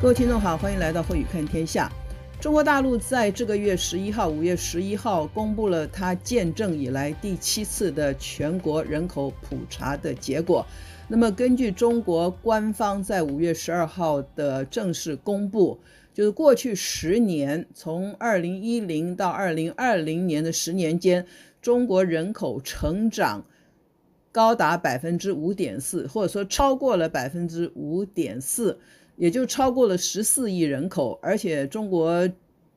各位听众好，欢迎来到慧宇看天下。中国大陆在这个月十一号，五月十一号公布了它建政以来第七次的全国人口普查的结果。那么，根据中国官方在五月十二号的正式公布，就是过去十年，从二零一零到二零二零年的十年间，中国人口成长高达百分之五点四，或者说超过了百分之五点四。也就超过了十四亿人口，而且中国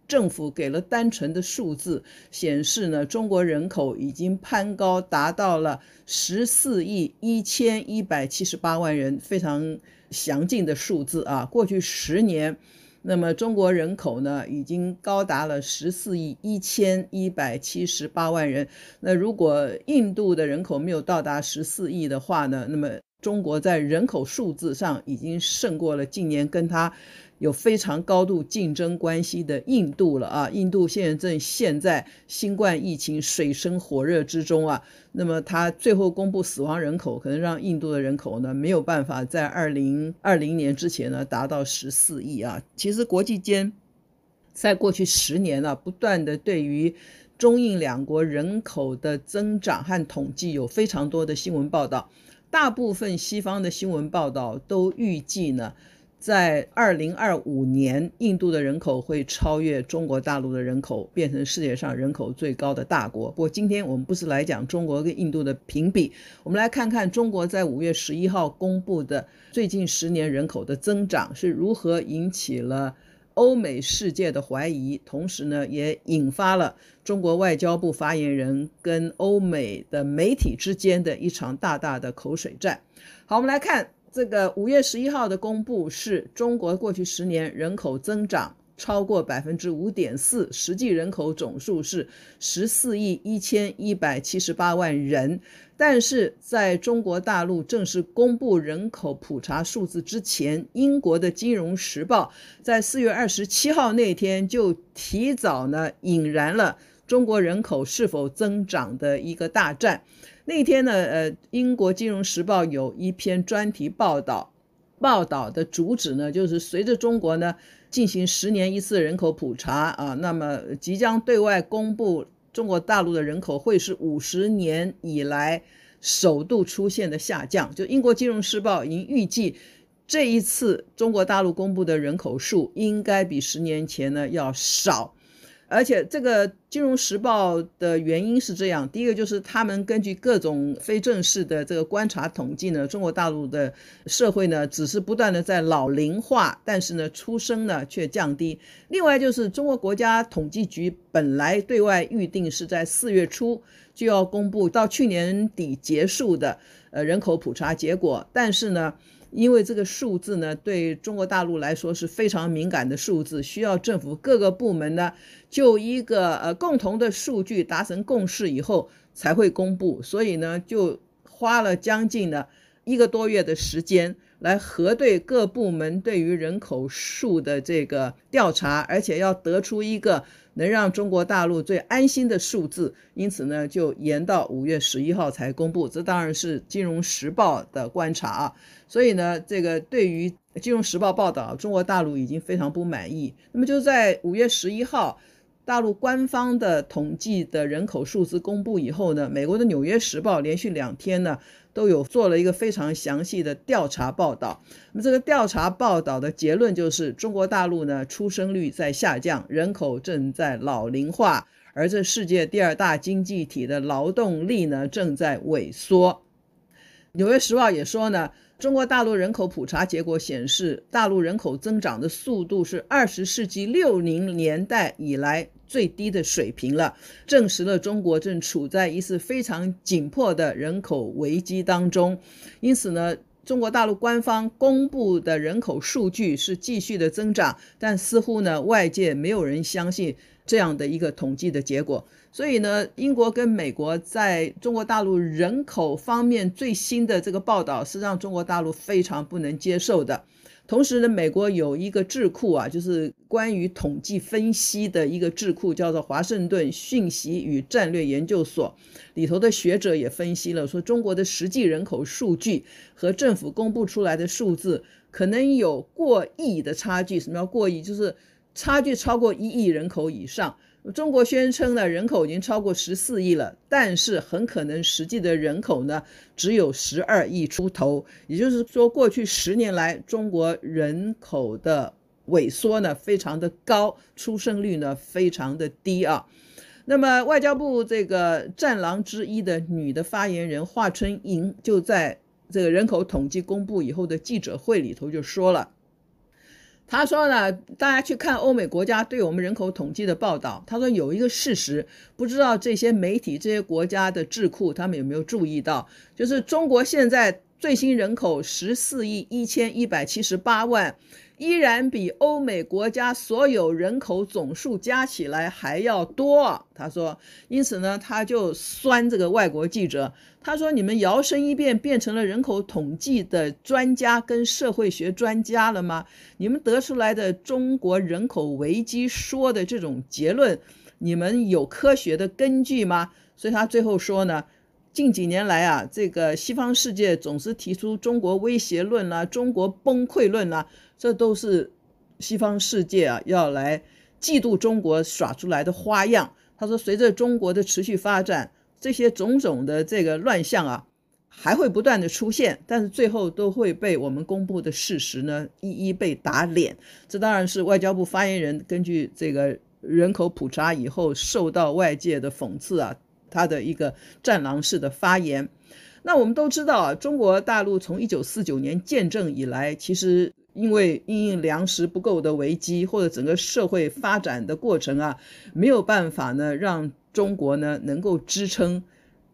政府给了单纯的数字，显示呢，中国人口已经攀高达到了十四亿一千一百七十八万人，非常详尽的数字啊。过去十年，那么中国人口呢，已经高达了十四亿一千一百七十八万人。那如果印度的人口没有到达十四亿的话呢，那么中国在人口数字上已经胜过了近年跟它有非常高度竞争关系的印度了啊！印度现在正陷在新冠疫情水深火热之中啊。那么它最后公布死亡人口，可能让印度的人口呢没有办法在二零二零年之前呢达到十四亿啊。其实国际间在过去十年啊，不断的对于中印两国人口的增长和统计有非常多的新闻报道。大部分西方的新闻报道都预计呢，在二零二五年，印度的人口会超越中国大陆的人口，变成世界上人口最高的大国。不过，今天我们不是来讲中国跟印度的评比，我们来看看中国在五月十一号公布的最近十年人口的增长是如何引起了欧美世界的怀疑，同时呢，也引发了中国外交部发言人跟欧美的媒体之间的一场大大的口水战。好，我们来看这个五月十一号的公布，是中国过去十年人口增长超过百分之五点四，实际人口总数是十四亿一千一百七十八万人。但是在中国大陆正式公布人口普查数字之前，英国的《金融时报》在四月二十七号那天就提早呢引燃了中国人口是否增长的一个大战。那天呢，呃，英国《金融时报》有一篇专题报道，报道的主旨呢就是随着中国呢进行十年一次人口普查啊，那么即将对外公布。中国大陆的人口会是五十年以来首度出现的下降。就英国金融时报已经预计，这一次中国大陆公布的人口数应该比十年前呢要少。而且这个《金融时报》的原因是这样：第一个就是他们根据各种非正式的这个观察统计呢，中国大陆的社会呢只是不断的在老龄化，但是呢出生呢却降低。另外就是中国国家统计局本来对外预定是在四月初就要公布到去年底结束的呃人口普查结果，但是呢。因为这个数字呢，对中国大陆来说是非常敏感的数字，需要政府各个部门呢就一个呃共同的数据达成共识以后才会公布，所以呢就花了将近的一个多月的时间来核对各部门对于人口数的这个调查，而且要得出一个。能让中国大陆最安心的数字，因此呢，就延到五月十一号才公布。这当然是《金融时报》的观察啊。所以呢，这个对于《金融时报》报道，中国大陆已经非常不满意。那么就在五月十一号。大陆官方的统计的人口数字公布以后呢，美国的《纽约时报》连续两天呢都有做了一个非常详细的调查报道。那么这个调查报道的结论就是，中国大陆呢出生率在下降，人口正在老龄化，而这世界第二大经济体的劳动力呢正在萎缩。《纽约时报》也说呢。中国大陆人口普查结果显示，大陆人口增长的速度是二十世纪六零年代以来最低的水平了，证实了中国正处在一次非常紧迫的人口危机当中。因此呢，中国大陆官方公布的人口数据是继续的增长，但似乎呢，外界没有人相信这样的一个统计的结果。所以呢，英国跟美国在中国大陆人口方面最新的这个报道是让中国大陆非常不能接受的。同时呢，美国有一个智库啊，就是关于统计分析的一个智库，叫做华盛顿讯息与战略研究所，里头的学者也分析了，说中国的实际人口数据和政府公布出来的数字可能有过亿的差距。什么叫过亿？就是差距超过一亿人口以上。中国宣称呢，人口已经超过十四亿了，但是很可能实际的人口呢只有十二亿出头。也就是说，过去十年来中国人口的萎缩呢非常的高，出生率呢非常的低啊。那么外交部这个战狼之一的女的发言人华春莹就在这个人口统计公布以后的记者会里头就说了。他说呢，大家去看欧美国家对我们人口统计的报道。他说有一个事实，不知道这些媒体、这些国家的智库他们有没有注意到，就是中国现在最新人口十四亿一千一百七十八万。依然比欧美国家所有人口总数加起来还要多，他说。因此呢，他就酸这个外国记者。他说：“你们摇身一变变成了人口统计的专家跟社会学专家了吗？你们得出来的中国人口危机说的这种结论，你们有科学的根据吗？”所以他最后说呢。近几年来啊，这个西方世界总是提出中国威胁论啦、中国崩溃论啦，这都是西方世界啊要来嫉妒中国耍出来的花样。他说，随着中国的持续发展，这些种种的这个乱象啊，还会不断的出现，但是最后都会被我们公布的事实呢一一被打脸。这当然是外交部发言人根据这个人口普查以后受到外界的讽刺啊。他的一个战狼式的发言，那我们都知道啊，中国大陆从一九四九年建政以来，其实因为因应粮食不够的危机，或者整个社会发展的过程啊，没有办法呢，让中国呢能够支撑。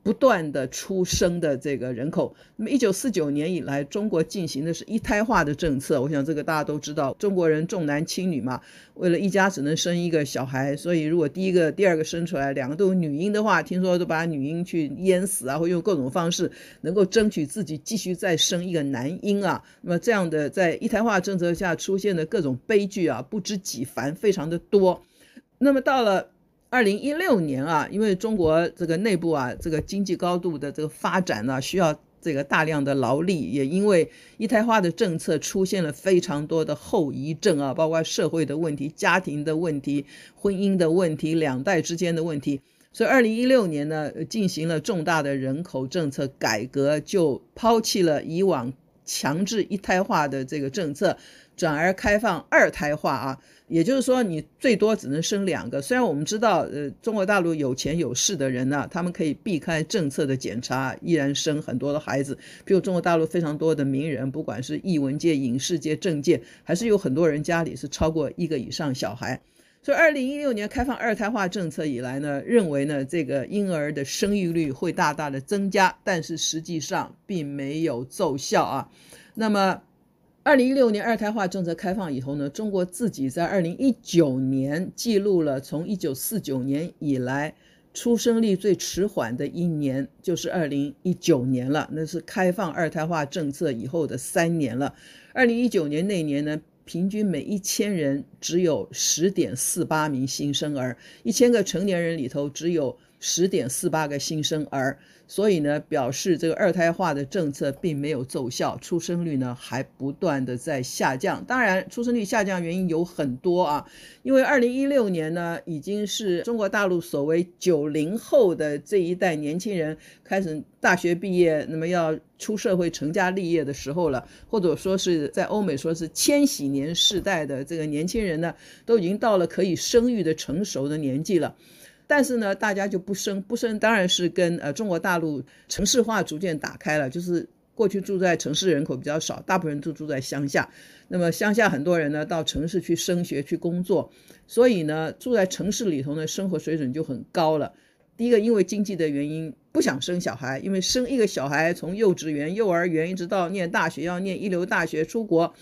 不断的出生的这个人口，那么一九四九年以来，中国进行的是一胎化的政策。我想这个大家都知道，中国人重男轻女嘛，为了一家只能生一个小孩，所以如果第一个、第二个生出来两个都有女婴的话，听说都把女婴去淹死啊，或用各种方式能够争取自己继续再生一个男婴啊。那么这样的在一胎化政策下出现的各种悲剧啊，不知几番，非常的多。那么到了。二零一六年啊，因为中国这个内部啊，这个经济高度的这个发展呢，需要这个大量的劳力，也因为一胎化的政策出现了非常多的后遗症啊，包括社会的问题、家庭的问题、婚姻的问题、两代之间的问题，所以二零一六年呢，进行了重大的人口政策改革，就抛弃了以往强制一胎化的这个政策。转而开放二胎化啊，也就是说你最多只能生两个。虽然我们知道，呃，中国大陆有钱有势的人呢，他们可以避开政策的检查，依然生很多的孩子。比如中国大陆非常多的名人，不管是艺文界、影视界、政界，还是有很多人家里是超过一个以上小孩。所以，二零一六年开放二胎化政策以来呢，认为呢这个婴儿的生育率会大大的增加，但是实际上并没有奏效啊。那么。二零一六年二胎化政策开放以后呢，中国自己在二零一九年记录了从一九四九年以来出生率最迟缓的一年，就是二零一九年了。那是开放二胎化政策以后的三年了。二零一九年那年呢，平均每一千人只有十点四八名新生儿，一千个成年人里头只有十点四八个新生儿。所以呢，表示这个二胎化的政策并没有奏效，出生率呢还不断的在下降。当然，出生率下降原因有很多啊，因为二零一六年呢，已经是中国大陆所谓九零后的这一代年轻人开始大学毕业，那么要出社会成家立业的时候了，或者说是在欧美说是千禧年世代的这个年轻人呢，都已经到了可以生育的成熟的年纪了。但是呢，大家就不生不生，当然是跟呃中国大陆城市化逐渐打开了。就是过去住在城市人口比较少，大部分人都住在乡下。那么乡下很多人呢到城市去升学去工作，所以呢住在城市里头呢生活水准就很高了。第一个因为经济的原因不想生小孩，因为生一个小孩从幼稚园、幼儿园一直到念大学要念一流大学出国。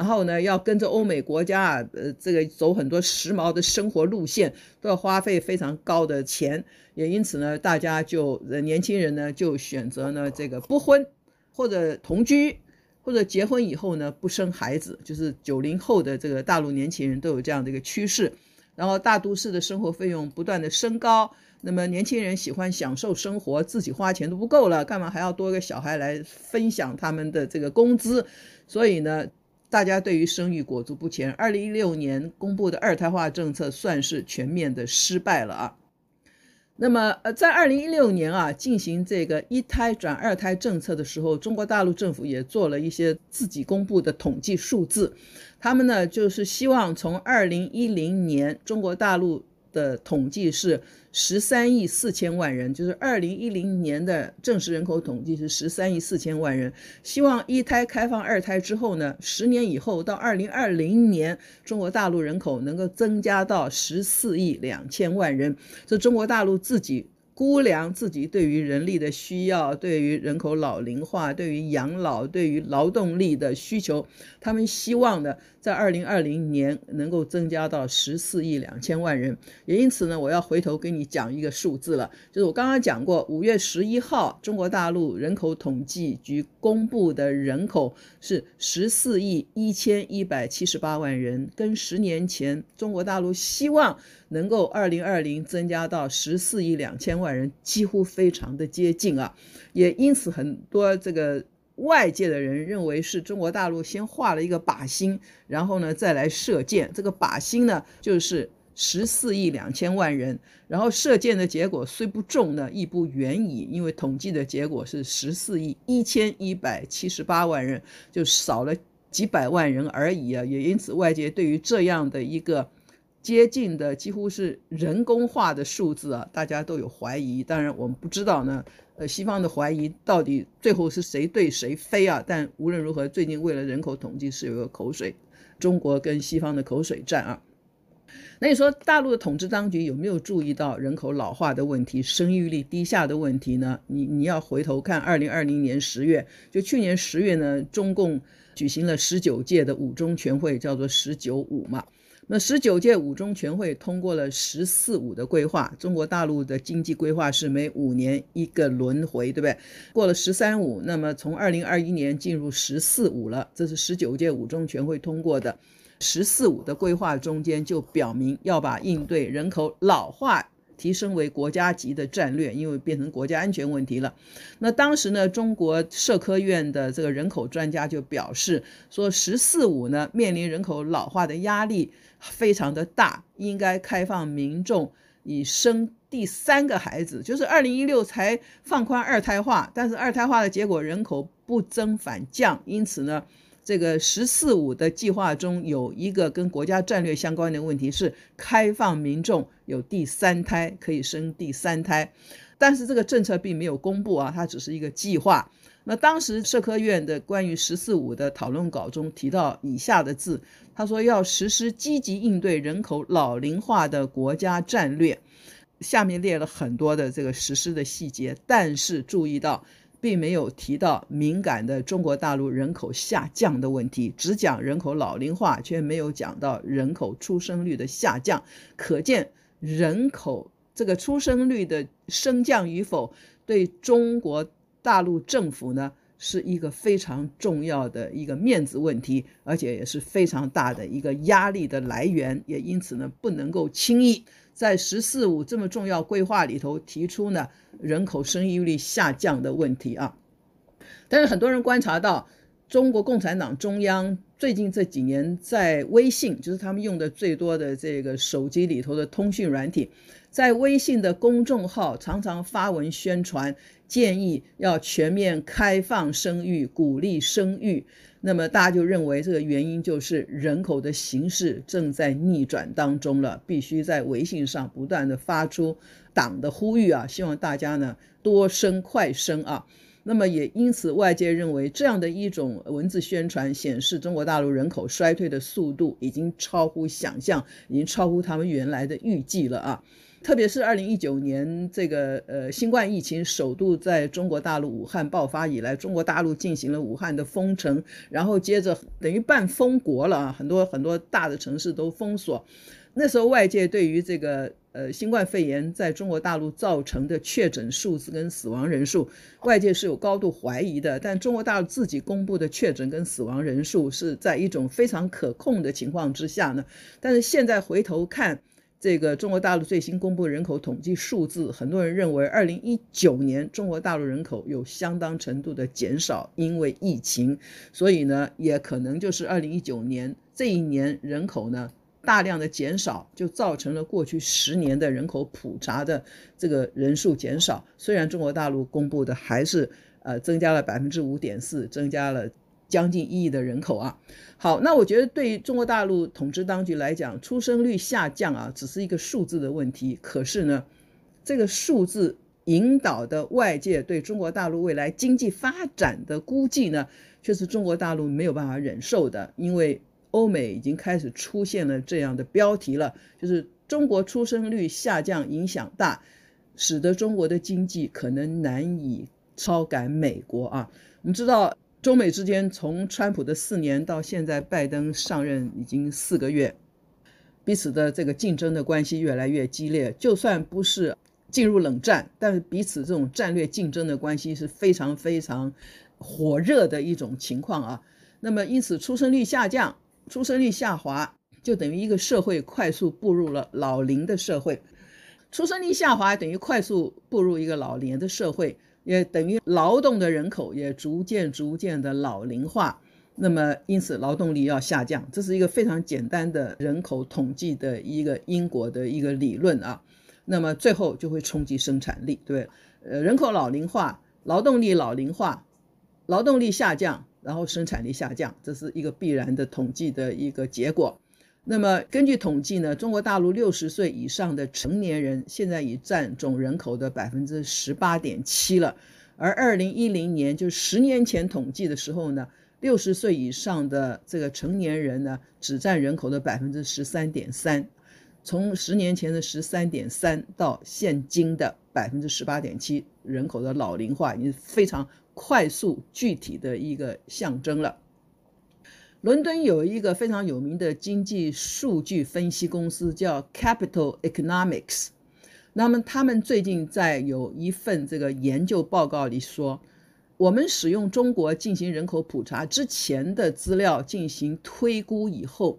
然后呢，要跟着欧美国家啊，呃，这个走很多时髦的生活路线，都要花费非常高的钱。也因此呢，大家就年轻人呢就选择呢这个不婚或者同居，或者结婚以后呢不生孩子，就是九零后的这个大陆年轻人都有这样的一个趋势。然后大都市的生活费用不断的升高，那么年轻人喜欢享受生活，自己花钱都不够了，干嘛还要多一个小孩来分享他们的这个工资？所以呢，大家对于生育裹足不前。二零一六年公布的二胎化政策算是全面的失败了啊。那么呃，在二零一六年啊进行这个一胎转二胎政策的时候，中国大陆政府也做了一些自己公布的统计数字。他们呢，就是希望从二零一零年中国大陆的统计是十三亿四千万人，就是二零一零年的正式人口统计是十三亿四千万人。希望一胎开放二胎之后呢，十年以后到二零二零年，中国大陆人口能够增加到十四亿两千万人。这中国大陆自己。估量自己对于人力的需要，对于人口老龄化，对于养老，对于劳动力的需求，他们希望的，在二零二零年能够增加到十四亿两千万人。也因此呢，我要回头跟你讲一个数字了，就是我刚刚讲过，五月十一号，中国大陆人口统计局公布的人口是十四亿一千一百七十八万人，跟十年前中国大陆希望能够二零二零增加到十四亿两千万人，几乎非常的接近啊，也因此很多这个外界的人认为是中国大陆先画了一个靶心，然后呢再来射箭。这个靶心呢就是十四亿两千万人，然后射箭的结果虽不中呢，亦不远矣，因为统计的结果是十四亿一千一百七十八万人，就少了几百万人而已啊。也因此外界对于这样的一个。接近的几乎是人工化的数字啊，大家都有怀疑。当然，我们不知道呢，呃，西方的怀疑到底最后是谁对谁非啊？但无论如何，最近为了人口统计是有个口水，中国跟西方的口水战啊。那你说大陆的统治当局有没有注意到人口老化的问题、生育率低下的问题呢？你你要回头看，二零二零年十月，就去年十月呢，中共举行了十九届的五中全会，叫做“十九五”嘛。那十九届五中全会通过了“十四五”的规划，中国大陆的经济规划是每五年一个轮回，对不对？过了“十三五”，那么从二零二一年进入“十四五”了，这是十九届五中全会通过的“十四五”的规划，中间就表明要把应对人口老化提升为国家级的战略，因为变成国家安全问题了。那当时呢，中国社科院的这个人口专家就表示说，“十四五”呢面临人口老化的压力。非常的大，应该开放民众以生第三个孩子，就是二零一六才放宽二胎化，但是二胎化的结果人口不增反降，因此呢，这个“十四五”的计划中有一个跟国家战略相关的问题是开放民众有第三胎，可以生第三胎，但是这个政策并没有公布啊，它只是一个计划。那当时社科院的关于“十四五”的讨论稿中提到以下的字，他说要实施积极应对人口老龄化的国家战略，下面列了很多的这个实施的细节，但是注意到并没有提到敏感的中国大陆人口下降的问题，只讲人口老龄化，却没有讲到人口出生率的下降，可见人口这个出生率的升降与否对中国。大陆政府呢是一个非常重要的一个面子问题，而且也是非常大的一个压力的来源，也因此呢不能够轻易在“十四五”这么重要规划里头提出呢人口生育率下降的问题啊。但是很多人观察到，中国共产党中央最近这几年在微信，就是他们用的最多的这个手机里头的通讯软体。在微信的公众号常常发文宣传，建议要全面开放生育，鼓励生育。那么大家就认为这个原因就是人口的形势正在逆转当中了，必须在微信上不断地发出党的呼吁啊，希望大家呢多生快生啊。那么也因此外界认为这样的一种文字宣传显示中国大陆人口衰退的速度已经超乎想象，已经超乎他们原来的预计了啊。特别是二零一九年这个呃新冠疫情首度在中国大陆武汉爆发以来，中国大陆进行了武汉的封城，然后接着等于半封国了啊，很多很多大的城市都封锁。那时候外界对于这个呃新冠肺炎在中国大陆造成的确诊数字跟死亡人数，外界是有高度怀疑的。但中国大陆自己公布的确诊跟死亡人数是在一种非常可控的情况之下呢。但是现在回头看。这个中国大陆最新公布人口统计数字，很多人认为，二零一九年中国大陆人口有相当程度的减少，因为疫情，所以呢，也可能就是二零一九年这一年人口呢大量的减少，就造成了过去十年的人口普查的这个人数减少。虽然中国大陆公布的还是呃增加了百分之五点四，增加了。将近一亿的人口啊，好，那我觉得对于中国大陆统治当局来讲，出生率下降啊，只是一个数字的问题。可是呢，这个数字引导的外界对中国大陆未来经济发展的估计呢，却是中国大陆没有办法忍受的。因为欧美已经开始出现了这样的标题了，就是中国出生率下降影响大，使得中国的经济可能难以超赶美国啊。我们知道。中美之间从川普的四年到现在拜登上任已经四个月，彼此的这个竞争的关系越来越激烈。就算不是进入冷战，但是彼此这种战略竞争的关系是非常非常火热的一种情况啊。那么因此出生率下降、出生率下滑，就等于一个社会快速步入了老龄的社会。出生率下滑等于快速步入一个老年的社会。也等于劳动的人口也逐渐逐渐的老龄化，那么因此劳动力要下降，这是一个非常简单的人口统计的一个因果的一个理论啊。那么最后就会冲击生产力，对，呃，人口老龄化，劳动力老龄化，劳动力下降，然后生产力下降，这是一个必然的统计的一个结果。那么根据统计呢，中国大陆六十岁以上的成年人现在已占总人口的百分之十八点七了，而二零一零年就十年前统计的时候呢，六十岁以上的这个成年人呢，只占人口的百分之十三点三，从十年前的十三点三到现今的百分之十八点七，人口的老龄化已经非常快速具体的一个象征了。伦敦有一个非常有名的经济数据分析公司叫 Capital Economics，那么他们最近在有一份这个研究报告里说，我们使用中国进行人口普查之前的资料进行推估以后，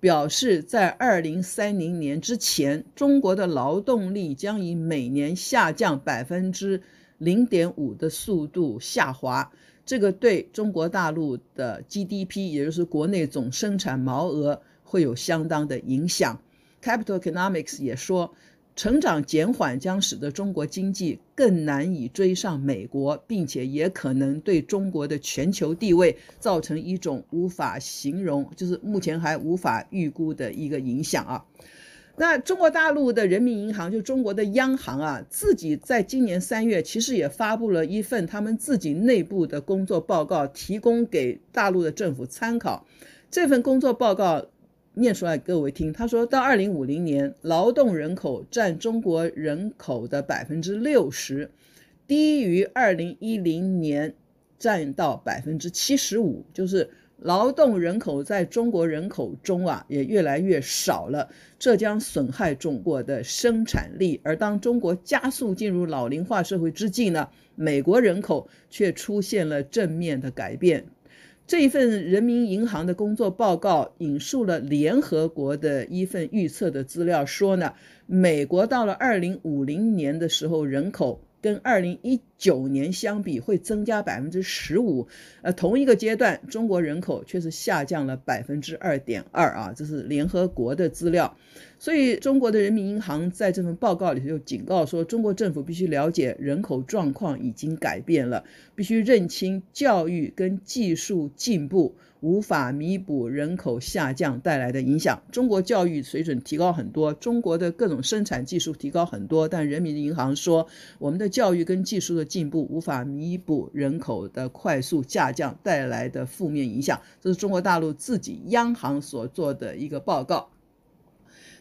表示在二零三零年之前，中国的劳动力将以每年下降百分之零点五的速度下滑。这个对中国大陆的 GDP，也就是国内总生产毛额，会有相当的影响。Capital Economics 也说，成长减缓将使得中国经济更难以追上美国，并且也可能对中国的全球地位造成一种无法形容，就是目前还无法预估的一个影响啊。那中国大陆的人民银行，就中国的央行啊，自己在今年三月其实也发布了一份他们自己内部的工作报告，提供给大陆的政府参考。这份工作报告念出来各位听，他说到二零五零年，劳动人口占中国人口的百分之六十，低于二零一零年占到百分之七十五，就是。劳动人口在中国人口中啊，也越来越少了，这将损害中国的生产力。而当中国加速进入老龄化社会之际呢，美国人口却出现了正面的改变。这一份人民银行的工作报告引述了联合国的一份预测的资料，说呢，美国到了二零五零年的时候，人口。跟二零一九年相比，会增加百分之十五，呃，同一个阶段，中国人口却是下降了百分之二点二啊，这是联合国的资料。所以，中国的人民银行在这份报告里就警告说，中国政府必须了解人口状况已经改变了，必须认清教育跟技术进步无法弥补人口下降带来的影响。中国教育水准提高很多，中国的各种生产技术提高很多，但人民银行说，我们的教育跟技术的进步无法弥补人口的快速下降带来的负面影响。这是中国大陆自己央行所做的一个报告。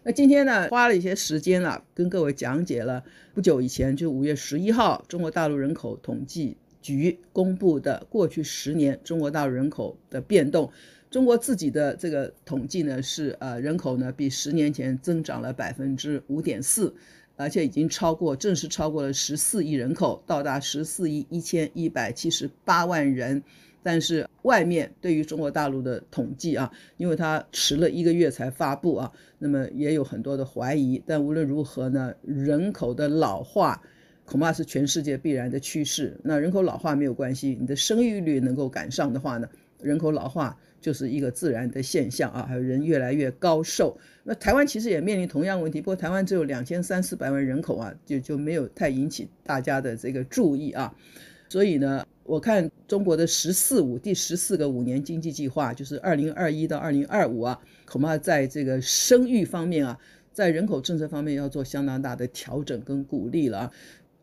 那今天呢，花了一些时间啊，跟各位讲解了不久以前，就五月十一号，中国大陆人口统计局公布的过去十年中国大陆人口的变动。中国自己的这个统计呢，是呃人口呢比十年前增长了百分之五点四，而且已经超过正式超过了十四亿人口，到达十四亿一千一百七十八万人。但是外面对于中国大陆的统计啊，因为它迟了一个月才发布啊，那么也有很多的怀疑。但无论如何呢，人口的老化恐怕是全世界必然的趋势。那人口老化没有关系，你的生育率能够赶上的话呢，人口老化就是一个自然的现象啊。还有人越来越高寿。那台湾其实也面临同样问题，不过台湾只有两千三四百万人口啊，就就没有太引起大家的这个注意啊。所以呢，我看中国的“十四五”第十四个五年经济计划，就是二零二一到二零二五啊，恐怕在这个生育方面啊，在人口政策方面要做相当大的调整跟鼓励了啊。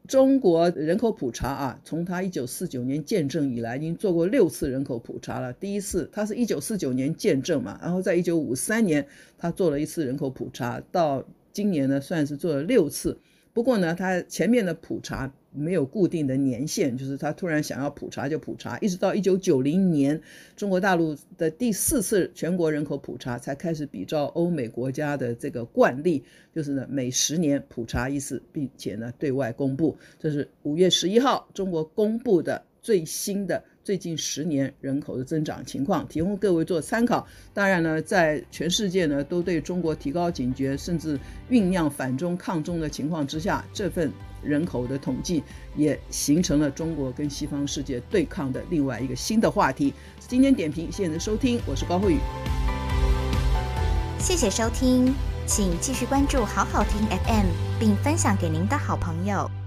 中国人口普查啊，从它一九四九年建政以来，已经做过六次人口普查了。第一次，它是一九四九年建政嘛，然后在一九五三年，他做了一次人口普查，到今年呢，算是做了六次。不过呢，它前面的普查没有固定的年限，就是他突然想要普查就普查，一直到一九九零年，中国大陆的第四次全国人口普查才开始比照欧美国家的这个惯例，就是呢每十年普查一次，并且呢对外公布。这是五月十一号中国公布的最新的。最近十年人口的增长情况，提供各位做参考。当然呢，在全世界呢都对中国提高警觉，甚至酝酿反中抗中的情况之下，这份人口的统计也形成了中国跟西方世界对抗的另外一个新的话题。今天点评，谢谢您的收听，我是高慧宇。谢谢收听，请继续关注好好听 FM，并分享给您的好朋友。